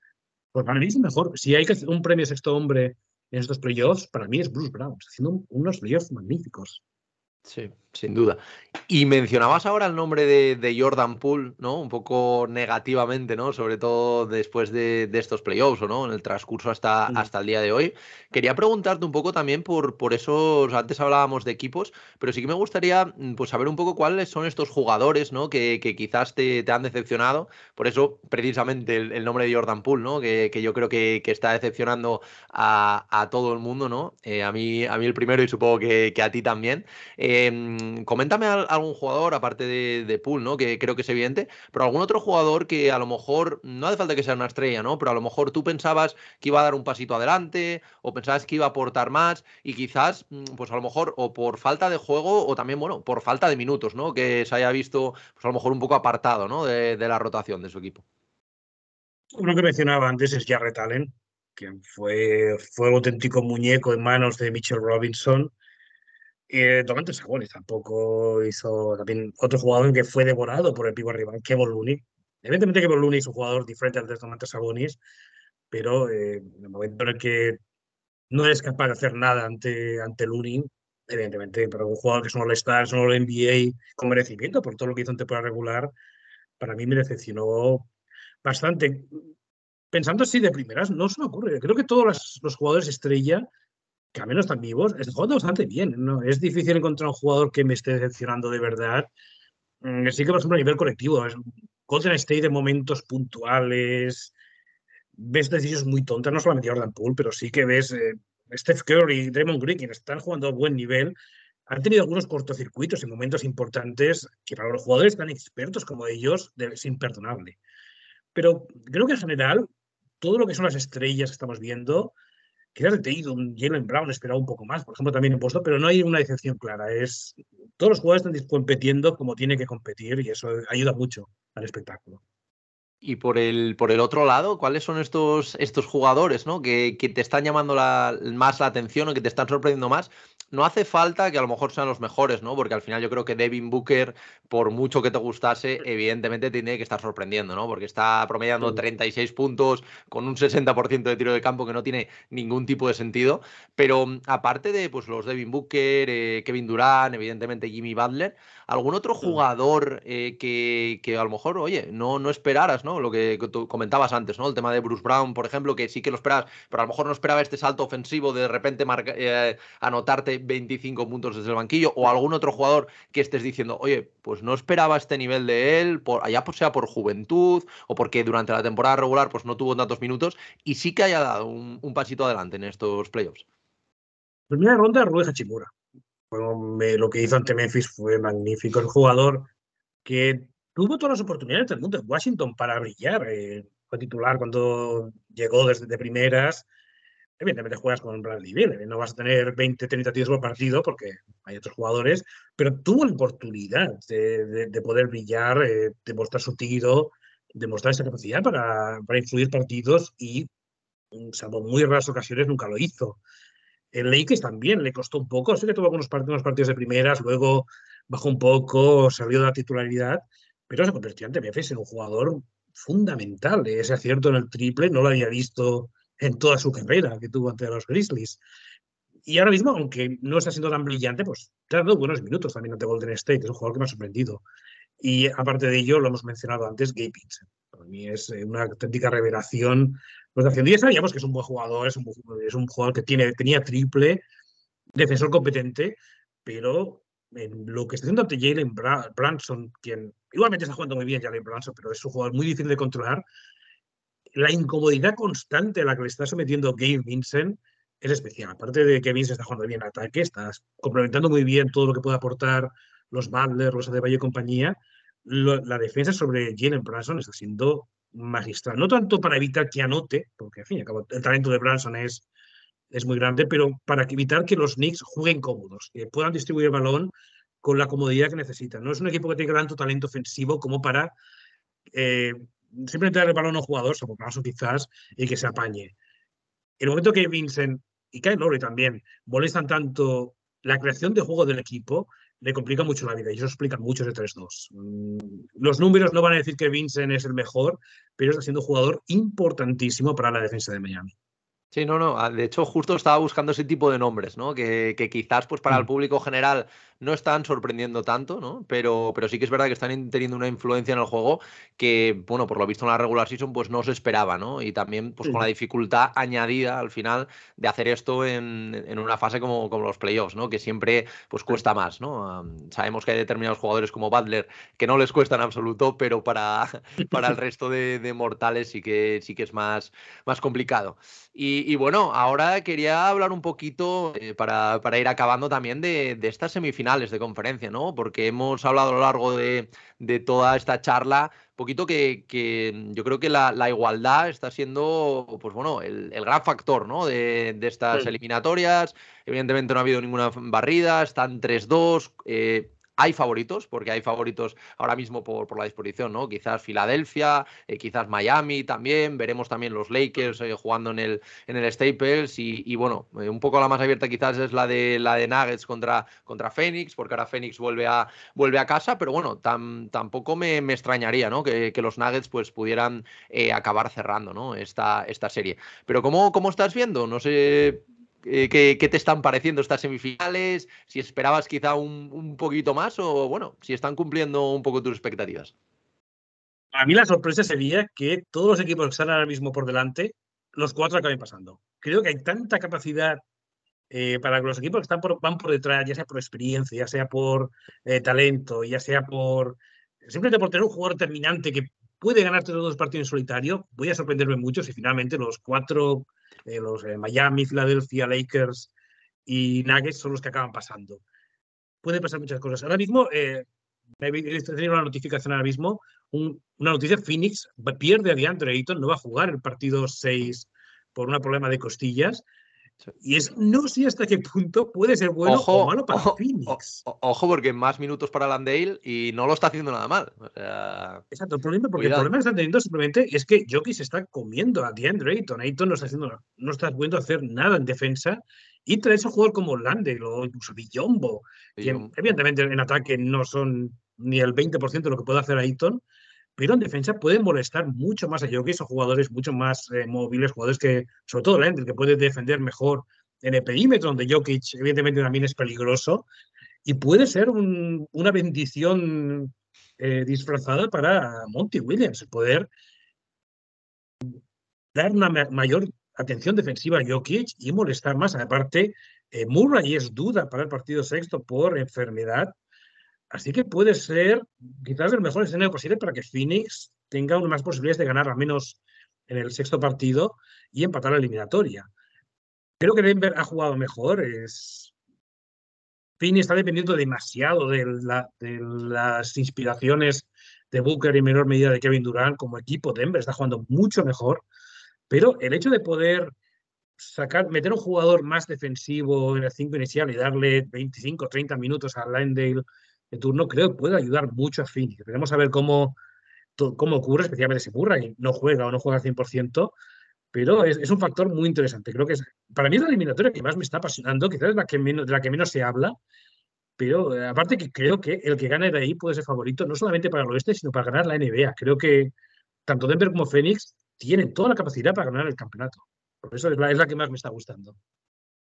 B: pues para mí es mejor. Si hay que hacer un premio sexto hombre en estos playoffs, para mí es Bruce Brown, haciendo unos playoffs magníficos.
A: Sí, sin duda. Y mencionabas ahora el nombre de, Jordan Poole, ¿no? Un poco negativamente, ¿no? Sobre todo después de, estos playoffs, ¿o no? En el transcurso hasta, hasta el día de hoy. Quería preguntarte un poco también por, por esos, antes hablábamos de equipos, pero sí que me gustaría mm, pues, saber un poco cuáles son estos jugadores, ¿no? Que, quizás te, han decepcionado. Por eso, precisamente, el, nombre de Jordan Poole, ¿no? Que, yo creo que, está decepcionando a, todo el mundo, ¿no? Eh, a, mí, a mí el primero y supongo que, a ti también. Em, coméntame algún jugador, aparte de, de Pool, ¿no? Que creo que es evidente, pero algún otro jugador que a lo mejor, no hace falta que sea una estrella, ¿no? Pero a lo mejor tú pensabas que iba a dar un pasito adelante, o pensabas que iba a aportar más, y quizás, mm, pues a lo mejor, o por falta de juego, o también, bueno, por falta de minutos, ¿no? Que se haya visto, pues a lo mejor un poco apartado, ¿no? De, la rotación de su equipo.
B: Uno que mencionaba antes es Jarrett Allen, que fue, fue un auténtico muñeco en manos de Mitchell Robinson eh, Domantas Sabonis tampoco hizo también otro jugador que fue devorado por el pivo rival, Kevin Looney. Evidentemente Kevin Looney es un jugador diferente al de Domantas Sabonis, pero eh, en el momento en el que no eres capaz de hacer nada ante, ante Looney, evidentemente, pero un jugador que es un All-Star, es un All-NBA con merecimiento por todo lo que hizo en temporada regular, para mí me decepcionó bastante. Pensando así de primeras, no se me ocurre. Creo que todos los jugadores estrella que al menos están vivos, está jugando bastante bien. ¿no? Es difícil encontrar un jugador que me esté decepcionando de verdad. Mm, sí que, por ejemplo, a nivel colectivo, es Golden State de momentos puntuales, ves decisiones muy tontas, no solamente Jordan Poole, pero sí que ves eh, Steph Curry y Draymond Green, que están jugando a buen nivel, han tenido algunos cortocircuitos en momentos importantes que para los jugadores tan expertos como ellos es imperdonable. Pero creo que en general, todo lo que son las estrellas que estamos viendo, quizás te ido un Jalen Brown esperaba un poco más, por ejemplo, también en Boston, pero no hay una decepción clara. Es, todos los jugadores están compitiendo como tiene que competir y eso ayuda mucho al espectáculo.
A: Y por el, por el otro lado, ¿cuáles son estos, estos jugadores ¿no? que, que te están llamando la, más la atención o que te están sorprendiendo más? No hace falta que a lo mejor sean los mejores, ¿no? Porque al final yo creo que Devin Booker, por mucho que te gustase, evidentemente tiene que estar sorprendiendo, ¿no? Porque está promediando 36 puntos con un 60% de tiro de campo que no tiene ningún tipo de sentido. Pero mm, aparte de pues, los Devin Booker, eh, Kevin Durant, evidentemente Jimmy Butler, ¿algún otro jugador eh, que, que, a lo mejor, oye, no, no esperaras, ¿no? Lo que tú comentabas antes, ¿no? El tema de Bruce Brown, por ejemplo, que sí que lo esperas, pero a lo mejor no esperaba este salto ofensivo de repente eh, anotarte 25 puntos desde el banquillo o algún otro jugador que estés diciendo, oye, pues no esperaba este nivel de él, por, allá pues sea por juventud o porque durante la temporada regular pues no tuvo tantos minutos y sí que haya dado un, pasito adelante en estos playoffs.
B: Primera ronda, Rui Hachimura. lo que hizo ante Memphis fue magnífico. El jugador que tuvo todas las oportunidades del mundo en Washington para brillar. Eh, fue titular cuando llegó desde de primeras. Evidentemente juegas con Bradley Bill, no vas a tener 20, 30 tiros por partido porque hay otros jugadores, pero tuvo la oportunidad de, poder brillar, eh, demostrar su tiro, demostrar esa capacidad para, para influir partidos y, salvo muy raras ocasiones, nunca lo hizo. El Lakers también le costó un poco, sé que tuvo algunos partidos, partidos de primeras, luego bajó un poco, salió de la titularidad, pero se convirtió ante Memphis en un jugador fundamental. Ese acierto en el triple no lo había visto en toda su carrera que tuvo ante los Grizzlies. Y ahora mismo, aunque no está siendo tan brillante, pues te ha dado buenos minutos también ante Golden State. Es un jugador que me ha sorprendido. Y aparte de ello, lo hemos mencionado antes, Gabe Vincent. Para mí es eh, una auténtica revelación. Pues hace ya sabíamos que es un buen jugador, es un, es un jugador que tiene, tenía triple, defensor competente, pero en lo que está haciendo ante Jalen Branson, quien igualmente está jugando muy bien Jalen Branson, pero es un jugador muy difícil de controlar, la incomodidad constante a la que le está sometiendo Gabe Vincent es especial. Aparte de que Vincent está jugando bien ataque, está complementando muy bien todo lo que puede aportar los Butler, los Adebayo y compañía, la defensa sobre Jalen Branson está siendo magistral. No tanto para evitar que anote, porque al fin y al cabo el talento de Branson es, es muy grande, pero para evitar que los Knicks jueguen cómodos, que puedan distribuir el balón con la comodidad que necesitan. No es un equipo que tenga tanto talento ofensivo como para eh, simplemente darle el balón a un jugador, caso quizás, y que se apañe. El momento que Vincent y Kyle Lowry también molestan tanto la creación de juego del equipo, le complica mucho la vida y eso explica mucho ese 3-2. Mm, los números no van a decir que Vincent es el mejor, pero está siendo un jugador importantísimo para la defensa de Miami.
A: Sí, no, no. Ah, de hecho, justo estaba buscando ese tipo de nombres, ¿no? Que, que quizás, pues, para el mm. público general no están sorprendiendo tanto, ¿no? Pero, pero sí que es verdad que están teniendo una influencia en el juego que, bueno, por lo visto en la regular season, pues no se esperaba, ¿no? Y también, pues, con la dificultad añadida al final de hacer esto en, en una fase como, como los playoffs, ¿no? Que siempre, pues, cuesta más, ¿no? sabemos que hay determinados jugadores como Butler que no les cuesta en absoluto, pero para, para el resto de, de mortales sí que, sí que es más, más complicado. Y, bueno, ahora quería hablar un poquito, eh, para, para, ir acabando también, de, de, estas semifinales de conferencia, ¿no? Porque hemos hablado a lo largo de, de toda esta charla, poquito que, que yo creo que la, la, igualdad está siendo, pues bueno, el, el gran factor, ¿no? De, de estas eliminatorias. Evidentemente no ha habido ninguna barrida, están 3-2. Eh, hay favoritos, porque hay favoritos ahora mismo por, por la disposición, ¿no? Quizás Filadelfia, eh, quizás Miami también, veremos también los Lakers eh, jugando en el, en el Staples y, bueno, eh, un poco la más abierta quizás es la de, la de Nuggets contra, contra Phoenix, porque ahora Phoenix vuelve a, vuelve a casa, pero bueno, tampoco me, me, extrañaría, ¿no? Que, los Nuggets pues pudieran acabar cerrando, ¿no? Esta, esta serie. Pero ¿cómo, ¿cómo estás viendo? No sé eh, ¿qué, te están pareciendo estas semifinales? Si esperabas quizá un, poquito más o, bueno, si están cumpliendo un poco tus expectativas.
B: A mí la sorpresa sería que todos los equipos que están ahora mismo por delante, los cuatro acaben pasando. Creo que hay tanta capacidad eh, para que los equipos que están van por detrás, ya sea por experiencia, ya sea por eh, talento, ya sea por simplemente por tener un jugador determinante que puede ganarte los partidos en solitario, voy a sorprenderme mucho si finalmente los cuatro eh, los eh, Miami, Philadelphia, Lakers y Nuggets son los que acaban pasando. Puede pasar muchas cosas. Ahora mismo, eh, he tenido una notificación ahora mismo, una noticia, Phoenix pierde a DeAndre Ayton, no va a jugar el partido 6 por un problema de costillas. Y es, no sé hasta qué punto puede ser bueno o malo para Phoenix.
A: ojo, porque más minutos para Landale y no lo está haciendo nada mal.
B: Exacto, el problema, porque el problema que está teniendo simplemente es que Jokic se está comiendo a DeAndre Ayton. Ayton no está haciendo, no está pudiendo hacer nada en defensa y traes a jugador como Landale o incluso Villombo, que evidentemente en ataque no son ni el 20% de lo que puede hacer Ayton, pero en defensa pueden molestar mucho más a Jokic o jugadores mucho más eh, móviles, jugadores que, sobre todo Landale, que puede defender mejor en el perímetro, donde Jokic evidentemente también es peligroso, y puede ser una bendición eh, disfrazada para Monty Williams, poder dar una mayor atención defensiva a Jokic y molestar más. Aparte, eh, Murray es duda para el partido sexto por enfermedad. Así que puede ser quizás el mejor escenario posible para que Phoenix tenga unas más posibilidades de ganar al menos en el sexto partido y empatar la eliminatoria. Creo que Denver ha jugado mejor. Es... Phoenix está dependiendo demasiado de, de las inspiraciones de Booker y en menor medida de Kevin Durant como equipo. Denver está jugando mucho mejor. Pero el hecho de poder sacar, meter un jugador más defensivo en el 5 inicial y darle 25 30 minutos a Landale de turno, creo que puede ayudar mucho a Phoenix. Queremos saber cómo, cómo ocurre, especialmente si Burra y no juega o no juega al 100%, pero es, un factor muy interesante. Creo que es, para mí es la eliminatoria que más me está apasionando, quizás es la que menos, de la que menos se habla, pero eh, aparte que creo que el que gane de ahí puede ser favorito, no solamente para el oeste, sino para ganar la NBA. Creo que tanto Denver como Phoenix tienen toda la capacidad para ganar el campeonato. Por eso es la, que más me está gustando.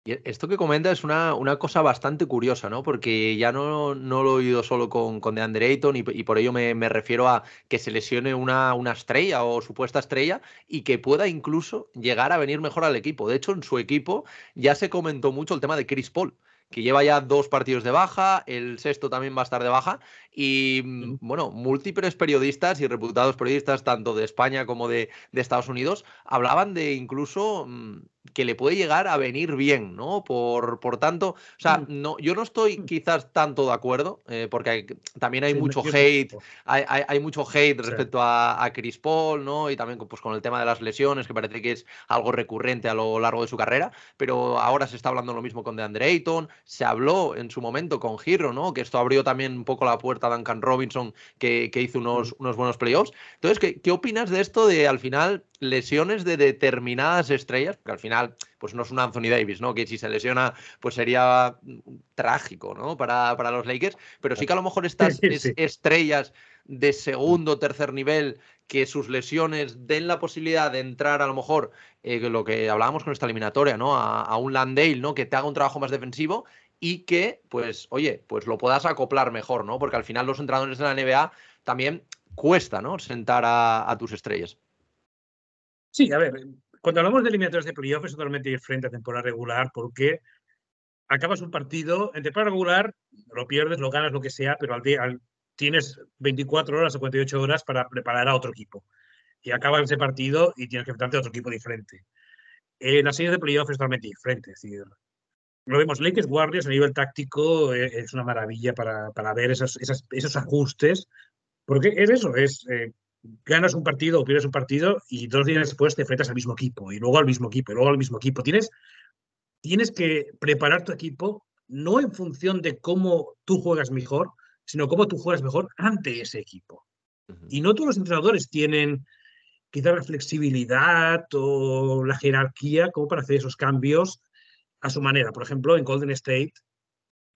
A: Y esto que comenta es una, una, cosa bastante curiosa, ¿no? Porque ya no, no lo he oído solo con, con DeAndre Ayton y, y por ello me, me, refiero a que se lesione una, una, estrella o supuesta estrella y que pueda incluso llegar a venir mejor al equipo. De hecho, en su equipo ya se comentó mucho el tema de Chris Paul que lleva ya dos partidos de baja, el sexto también va a estar de baja, y mm, bueno, múltiples periodistas y reputados periodistas, tanto de España como de, de Estados Unidos, hablaban de incluso mm, que le puede llegar a venir bien, ¿no? Por, por tanto, o sea, mm. no, yo no estoy mm. quizás tanto de acuerdo, eh, porque también hay mucho hate, hay, hay, mucho hate respecto a, a, Chris Paul, ¿no? Y también pues, con el tema de las lesiones, que parece que es algo recurrente a lo largo de su carrera, pero ahora se está hablando lo mismo con DeAndre Ayton, se habló en su momento con Giro, ¿no? Que esto abrió también un poco la puerta a Duncan Robinson, que, que hizo unos, mm. unos buenos playoffs. Entonces, ¿qué, ¿qué opinas de esto de al final lesiones de determinadas estrellas, porque al final pues no es un Anthony Davis, ¿no? Que si se lesiona pues sería trágico, ¿no? Para, para los Lakers, pero sí que a lo mejor estas estrellas de segundo o tercer nivel que sus lesiones den la posibilidad de entrar a lo mejor eh, lo que hablábamos con esta eliminatoria, ¿no? A, a, un Landale, ¿no? Que te haga un trabajo más defensivo y que, pues, oye, pues lo puedas acoplar mejor, ¿no? Porque al final los entrenadores de la NBA también cuesta, ¿no? Sentar a tus estrellas.
B: Sí, a ver, cuando hablamos de eliminatorios de playoff es totalmente diferente a temporada regular porque acabas un partido, en temporada regular lo pierdes, lo ganas, lo que sea, pero al día tienes 24 horas o 48 horas para preparar a otro equipo. Y acabas ese partido y tienes que enfrentarte a otro equipo diferente. En la serie de playoff es totalmente diferente. Es decir, lo vemos, Lakers Warriors a nivel táctico eh, es una maravilla para, para ver esos, esos, ajustes, porque es eso, es eh, ganas un partido o pierdes un partido y dos días después te enfrentas al mismo equipo y luego al mismo equipo y luego al mismo equipo. Tienes, tienes que preparar tu equipo no en función de cómo tú juegas mejor, sino cómo tú juegas mejor ante ese equipo. Y no todos los entrenadores tienen quizá la flexibilidad o la jerarquía como para hacer esos cambios a su manera. Por ejemplo, en Golden State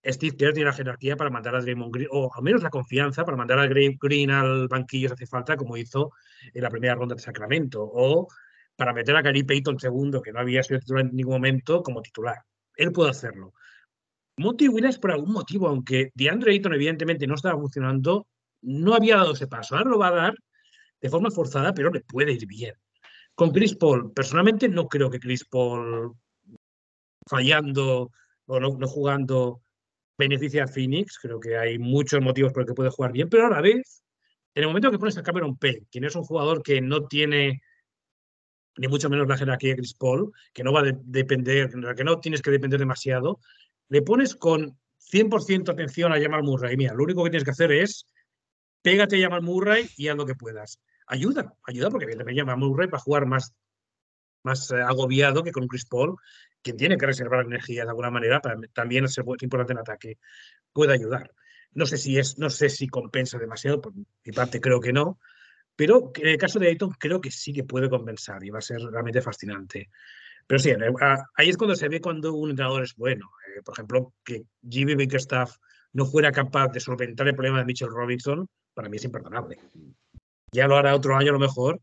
B: Steve Kerr tiene la jerarquía para mandar a Draymond Green, o al menos la confianza para mandar a Green al banquillo si hace falta, como hizo en la primera ronda de Sacramento, o para meter a Gary Payton segundo, que no había sido titular en ningún momento, como titular. Él puede hacerlo. Monty Williams, por algún motivo, aunque DeAndre Ayton evidentemente no estaba funcionando, no había dado ese paso. Ahora lo va a dar de forma forzada, pero le puede ir bien. Con Chris Paul, personalmente no creo que Chris Paul fallando o no jugando beneficia a Phoenix, creo que hay muchos motivos por los que puede jugar bien, pero a la vez, en el momento que pones a Cameron Payne, quien es un jugador que no tiene ni mucho menos la jerarquía de Chris Paul, que no va a depender, que no tienes que depender demasiado, le pones con 100% atención a Jamal Murray. Mira, lo único que tienes que hacer es pégate a Jamal Murray y haz lo que puedas. Ayuda, ayuda porque evidentemente Jamal Murray va a jugar más más eh, agobiado que con Chris Paul, quien tiene que reservar energía de alguna manera, para, también es importante en ataque, puede ayudar. No sé si es, no sé si compensa demasiado, por mi parte creo que no, pero en el caso de Ayton creo que sí que puede compensar y va a ser realmente fascinante. Pero sí, ahí es cuando se ve cuando un entrenador es bueno. Eh, por ejemplo, que Jimmy Bickerstaff no fuera capaz de solventar el problema de Mitchell Robinson, para mí es imperdonable. Ya lo hará otro año a lo mejor,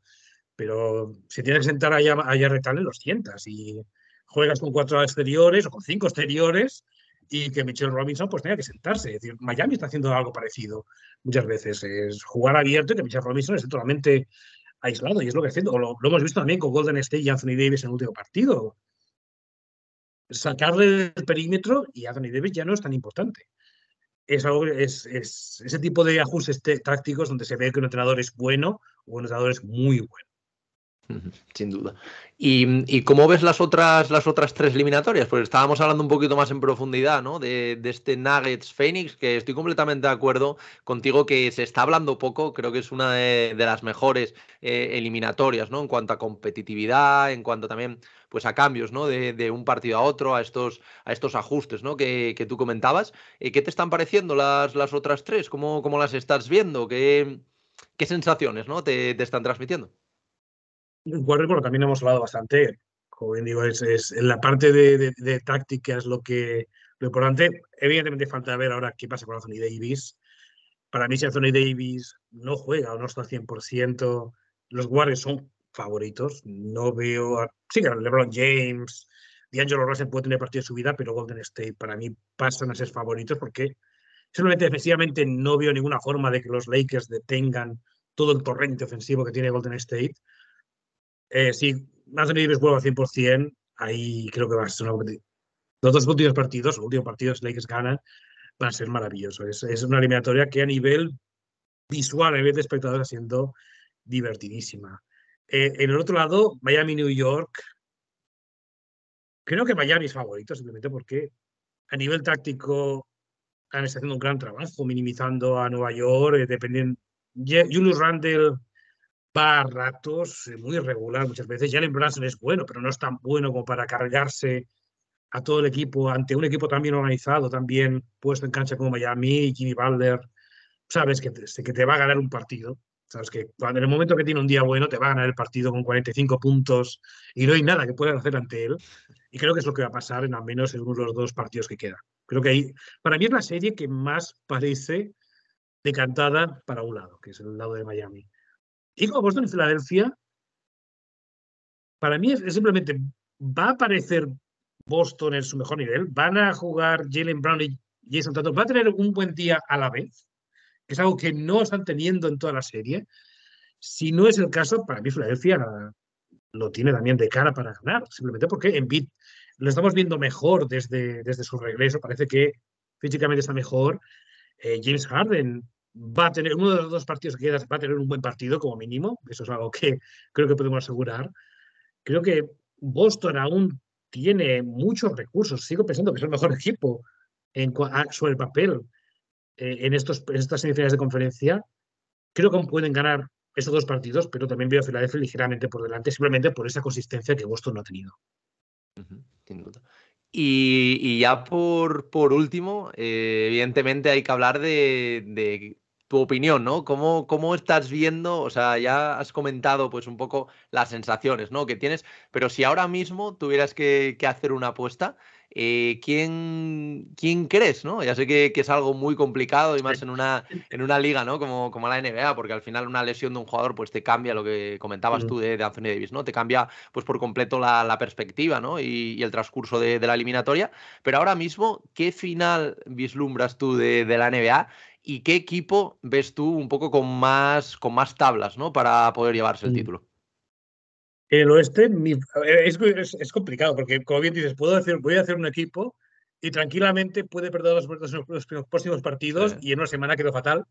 B: pero si tienes que sentar allá, allá retales, los sientas y juegas con cuatro exteriores o con cinco exteriores y que Mitchell Robinson pues tenga que sentarse. Es decir, Miami está haciendo algo parecido muchas veces, es jugar abierto y que Mitchell Robinson esté totalmente aislado y es lo que está haciendo. Lo, lo, hemos visto también con Golden State y Anthony Davis en el último partido. Sacarle el perímetro y Anthony Davis ya no es tan importante. Es, algo, es ese tipo de ajustes tácticos donde se ve que un entrenador es bueno o un entrenador es muy bueno.
A: Sin duda. ¿Y, cómo ves las otras, las otras tres eliminatorias? Pues estábamos hablando un poquito más en profundidad, ¿no? De, este Nuggets Phoenix, que estoy completamente de acuerdo contigo que se está hablando poco, creo que es una de, las mejores eh, eliminatorias, ¿no? En cuanto a competitividad, en cuanto también pues a cambios, ¿no? De, un partido a otro, a estos, a estos ajustes, ¿no? Que, tú comentabas. Eh, ¿Qué te están pareciendo las, las otras tres? ¿Cómo, cómo las estás viendo? ¿Qué, qué sensaciones, ¿no? te, te están transmitiendo?
B: Bueno, también hemos hablado bastante, como bien digo, es, es en la parte de, de, táctica es lo que lo importante. Evidentemente falta ver ahora qué pasa con Anthony Davis. Para mí, si Anthony Davis no juega o no está al 100%, los Warriors son favoritos. No veo a... Sí, LeBron James, D'Angelo Russell puede tener partido de su vida, pero Golden State para mí pasan a ser favoritos porque simplemente defensivamente no veo ninguna forma de que los Lakers detengan todo el torrente ofensivo que tiene Golden State. Eh, si Anthony Davis vuelve al 100%, ahí creo que va a ser una Los dos últimos partidos, los últimos partidos Lakers ganan, van a ser maravillosos. Es, una eliminatoria que a nivel visual, a nivel de espectadores, está siendo divertidísima. Eh, en el otro lado, Miami-New York. Creo que Miami es favorito, simplemente porque a nivel táctico han estado haciendo un gran trabajo, minimizando a Nueva York, eh, dependiendo. Julius Randle a ratos, eh, muy irregular muchas veces. Jalen Brunson es bueno, pero no es tan bueno como para cargarse a todo el equipo ante un equipo tan bien organizado, también puesto en cancha como Miami, Jimmy Butler. Sabes que te, que te va a ganar un partido. Sabes que cuando en el momento que tiene un día bueno te va a ganar el partido con 45 puntos y no hay nada que puedas hacer ante él. Y creo que es lo que va a pasar en al menos en uno de los dos partidos que quedan. Creo que ahí, para mí es la serie que más parece decantada para un lado, que es el lado de Miami. Y como Boston y Filadelfia, para mí es, simplemente, va a aparecer Boston en su mejor nivel, van a jugar Jalen Brown y Jason Tatum, va a tener un buen día a la vez, que es algo que no están teniendo en toda la serie. Si no es el caso, para mí Filadelfia lo tiene también de cara para ganar, simplemente porque en Beat lo estamos viendo mejor desde, desde su regreso, parece que físicamente está mejor. Eh, James Harden va a tener, uno de los dos partidos que queda va a tener un buen partido como mínimo, eso es algo que creo que podemos asegurar. Creo que Boston aún tiene muchos recursos, sigo pensando que es el mejor equipo en, sobre el papel eh, en, estos, estas semifinales de conferencia. Creo que pueden ganar estos dos partidos, pero también veo a Filadelfia ligeramente por delante, simplemente por esa consistencia que Boston no ha tenido.
A: sin duda. Y, ya por, por último, eh, evidentemente hay que hablar de, tu opinión, ¿no? ¿Cómo, ¿Cómo, estás viendo? O sea, ya has comentado pues un poco las sensaciones, ¿no? Que tienes, pero si ahora mismo tuvieras que, hacer una apuesta, eh, ¿quién, ¿quién, crees, no? Ya sé que, es algo muy complicado y más en una, en una liga, ¿no? Como, como la NBA, porque al final una lesión de un jugador pues te cambia lo que comentabas tú de, Anthony Davis, ¿no? Te cambia pues por completo la, perspectiva, ¿no? Y, el transcurso de, la eliminatoria. Pero ahora mismo, ¿qué final vislumbras tú de, de la NBA? ¿Y qué equipo ves tú un poco con más, con más tablas ¿no? para poder llevarse el mm. título?
B: El oeste es, complicado, porque como bien dices, puedo decir, voy a hacer un equipo y tranquilamente puede perder los, los, próximos partidos y en una semana quedó fatal,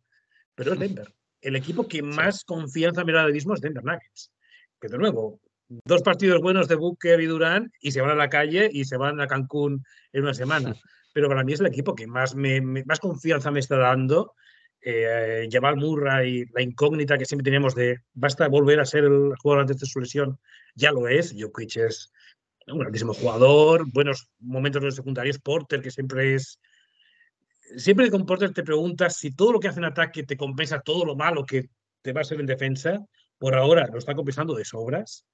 B: pero es Denver. El equipo que más confianza me da ahora mismo es Denver Nuggets. Que de nuevo, dos partidos buenos de Booker y Durán y se van a la calle y se van a Cancún en una semana. pero para mí es el equipo que más, me, más confianza me está dando eh, Jamal Murray, la incógnita que siempre tenemos de basta volver a ser el jugador antes de su lesión, ya lo es. Jokic es un grandísimo jugador, buenos momentos en los secundarios. Porter, que siempre es. Siempre con Porter te preguntas si todo lo que hace en ataque te compensa todo lo malo que te va a hacer en defensa. Por ahora lo está compensando de sobras.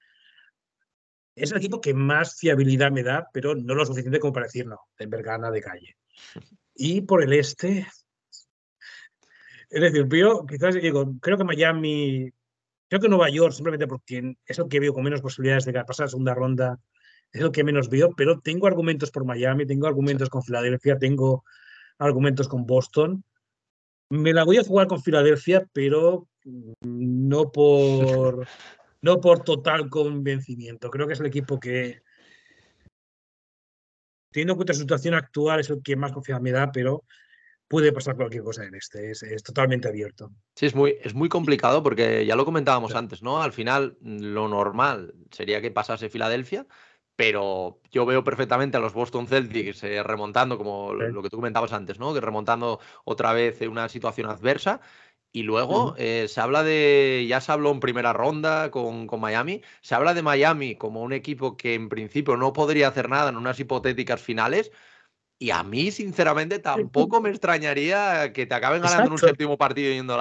B: Es el equipo que más fiabilidad me da, pero no lo suficiente como para decir no, Denver gana de calle. Y por el este, es decir, yo quizás creo que Miami, creo que Nueva York, simplemente porque es el que veo con menos posibilidades de pasar a segunda ronda, es el que menos veo, pero tengo argumentos por Miami, tengo argumentos con Filadelfia, tengo argumentos con Boston. Me la voy a jugar con Filadelfia, pero no por, no por total convencimiento. Creo que es el equipo que, teniendo en cuenta su situación actual, es el que más confianza me da, pero puede pasar cualquier cosa en este, es, totalmente abierto.
A: Sí, es muy, es muy complicado porque ya lo comentábamos antes, ¿no? Al final, lo normal sería que pasase Filadelfia, pero yo veo perfectamente a los Boston Celtics eh, remontando, como lo que tú comentabas antes, ¿no? Que remontando otra vez en una situación adversa. Y luego eh, se habla de, ya se habló en primera ronda con, con, Miami, se habla de Miami como un equipo que en principio no podría hacer nada en unas hipotéticas finales, y a mí, sinceramente, tampoco me extrañaría que te acaben ganando en un séptimo partido yendo,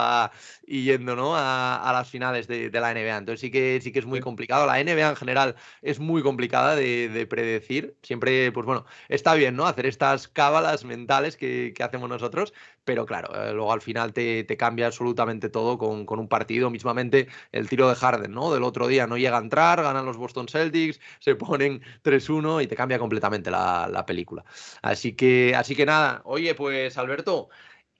A: y yendo ¿no? a, las finales de, la NBA. Entonces sí que, sí que es muy complicado. La NBA en general es muy complicada de, predecir. Siempre, pues bueno, está bien, ¿no? Hacer estas cábalas mentales que, hacemos nosotros, pero claro, eh, luego al final te, cambia absolutamente todo con, un partido. Mismamente el tiro de Harden, ¿no? Del otro día no llega a entrar, ganan los Boston Celtics, se ponen 3-1 y te cambia completamente la, la película. Así que, así que nada, oye, pues Alberto,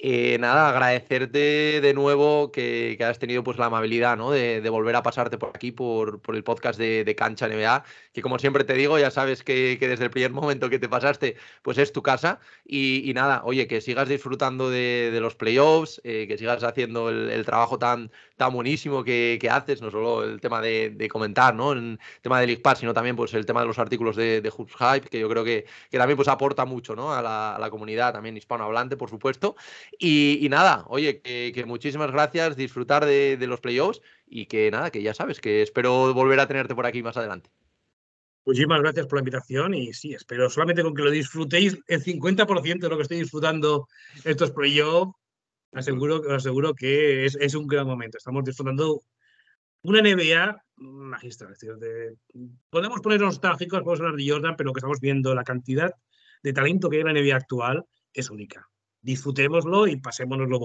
A: eh, nada, agradecerte de nuevo que, has tenido pues la amabilidad ¿no? de, volver a pasarte por aquí, por, el podcast de, Cancha NBA, que como siempre te digo, ya sabes que, desde el primer momento que te pasaste, pues es tu casa. Y, nada, oye, que sigas disfrutando de, los playoffs, eh, que sigas haciendo el, trabajo tan, tan buenísimo que, haces, no solo el tema de, comentar, ¿no? El tema de League sino también pues el tema de los artículos de, de Hype, que yo creo que, también pues aporta mucho ¿no? a, la, a la comunidad, también hispanohablante, por supuesto. Y, nada, oye, que, muchísimas gracias, disfrutar de, los playoffs y que nada, que ya sabes, que espero volver a tenerte por aquí más adelante.
B: Muchísimas gracias por la invitación y sí, espero solamente con que lo disfrutéis el 50% de lo que estoy disfrutando estos playoffs, aseguro, aseguro que es, un gran momento. Estamos disfrutando una NBA magistral. podemos poner nostálgicos, podemos hablar de Jordan, pero lo que estamos viendo, la cantidad de talento que hay en la NBA actual es única disfrutémoslo y pasémonos lo